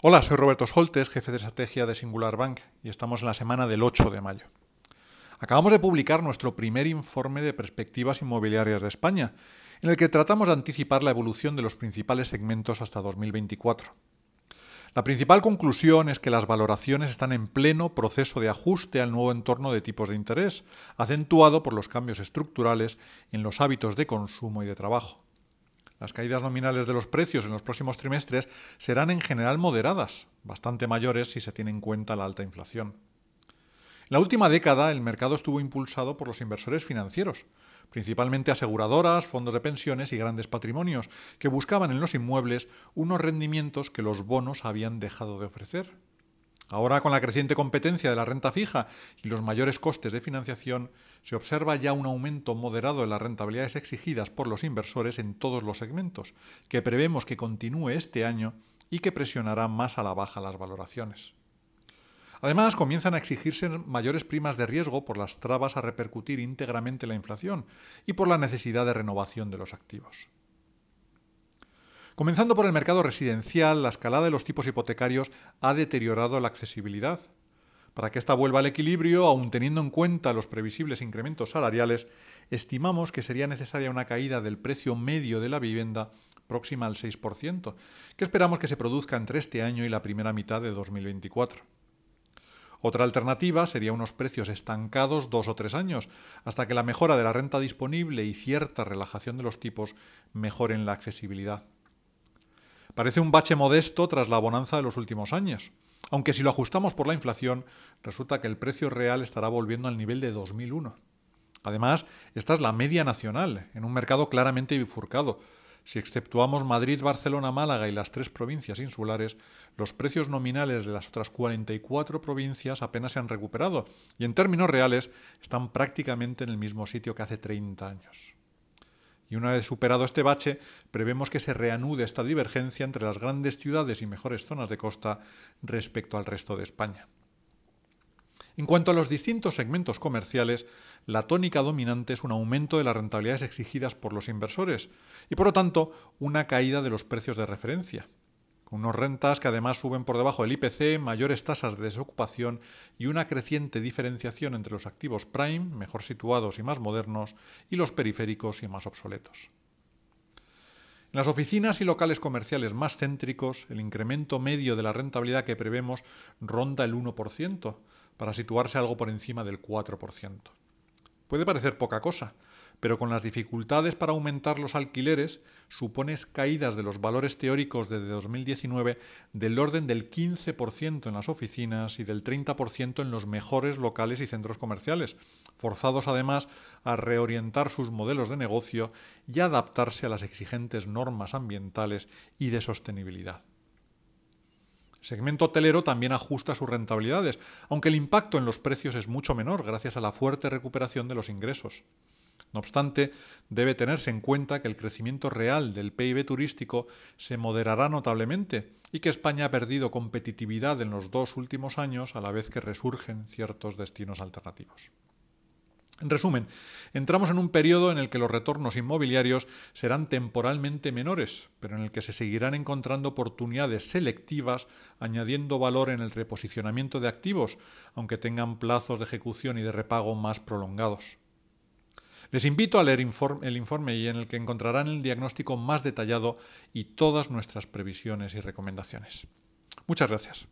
Hola, soy Roberto Soltes, jefe de estrategia de Singular Bank, y estamos en la semana del 8 de mayo. Acabamos de publicar nuestro primer informe de perspectivas inmobiliarias de España, en el que tratamos de anticipar la evolución de los principales segmentos hasta 2024. La principal conclusión es que las valoraciones están en pleno proceso de ajuste al nuevo entorno de tipos de interés, acentuado por los cambios estructurales en los hábitos de consumo y de trabajo. Las caídas nominales de los precios en los próximos trimestres serán en general moderadas, bastante mayores si se tiene en cuenta la alta inflación. En la última década el mercado estuvo impulsado por los inversores financieros, principalmente aseguradoras, fondos de pensiones y grandes patrimonios, que buscaban en los inmuebles unos rendimientos que los bonos habían dejado de ofrecer. Ahora, con la creciente competencia de la renta fija y los mayores costes de financiación, se observa ya un aumento moderado de las rentabilidades exigidas por los inversores en todos los segmentos, que prevemos que continúe este año y que presionará más a la baja las valoraciones. Además, comienzan a exigirse mayores primas de riesgo por las trabas a repercutir íntegramente la inflación y por la necesidad de renovación de los activos. Comenzando por el mercado residencial, la escalada de los tipos hipotecarios ha deteriorado la accesibilidad. Para que ésta vuelva al equilibrio, aun teniendo en cuenta los previsibles incrementos salariales, estimamos que sería necesaria una caída del precio medio de la vivienda próxima al 6%, que esperamos que se produzca entre este año y la primera mitad de 2024. Otra alternativa sería unos precios estancados dos o tres años, hasta que la mejora de la renta disponible y cierta relajación de los tipos mejoren la accesibilidad. Parece un bache modesto tras la bonanza de los últimos años, aunque si lo ajustamos por la inflación, resulta que el precio real estará volviendo al nivel de 2001. Además, esta es la media nacional, en un mercado claramente bifurcado. Si exceptuamos Madrid, Barcelona, Málaga y las tres provincias insulares, los precios nominales de las otras 44 provincias apenas se han recuperado y en términos reales están prácticamente en el mismo sitio que hace 30 años y una vez superado este bache, prevemos que se reanude esta divergencia entre las grandes ciudades y mejores zonas de costa respecto al resto de España. En cuanto a los distintos segmentos comerciales, la tónica dominante es un aumento de las rentabilidades exigidas por los inversores y, por lo tanto, una caída de los precios de referencia con unos rentas que además suben por debajo del IPC, mayores tasas de desocupación y una creciente diferenciación entre los activos prime, mejor situados y más modernos, y los periféricos y más obsoletos. En las oficinas y locales comerciales más céntricos, el incremento medio de la rentabilidad que prevemos ronda el 1%, para situarse algo por encima del 4%. Puede parecer poca cosa, pero con las dificultades para aumentar los alquileres, supones caídas de los valores teóricos desde 2019 del orden del 15% en las oficinas y del 30% en los mejores locales y centros comerciales, forzados además a reorientar sus modelos de negocio y adaptarse a las exigentes normas ambientales y de sostenibilidad. El segmento hotelero también ajusta sus rentabilidades, aunque el impacto en los precios es mucho menor gracias a la fuerte recuperación de los ingresos. No obstante, debe tenerse en cuenta que el crecimiento real del PIB turístico se moderará notablemente y que España ha perdido competitividad en los dos últimos años a la vez que resurgen ciertos destinos alternativos. En resumen, entramos en un periodo en el que los retornos inmobiliarios serán temporalmente menores, pero en el que se seguirán encontrando oportunidades selectivas añadiendo valor en el reposicionamiento de activos, aunque tengan plazos de ejecución y de repago más prolongados. Les invito a leer el informe y en el que encontrarán el diagnóstico más detallado y todas nuestras previsiones y recomendaciones. Muchas gracias.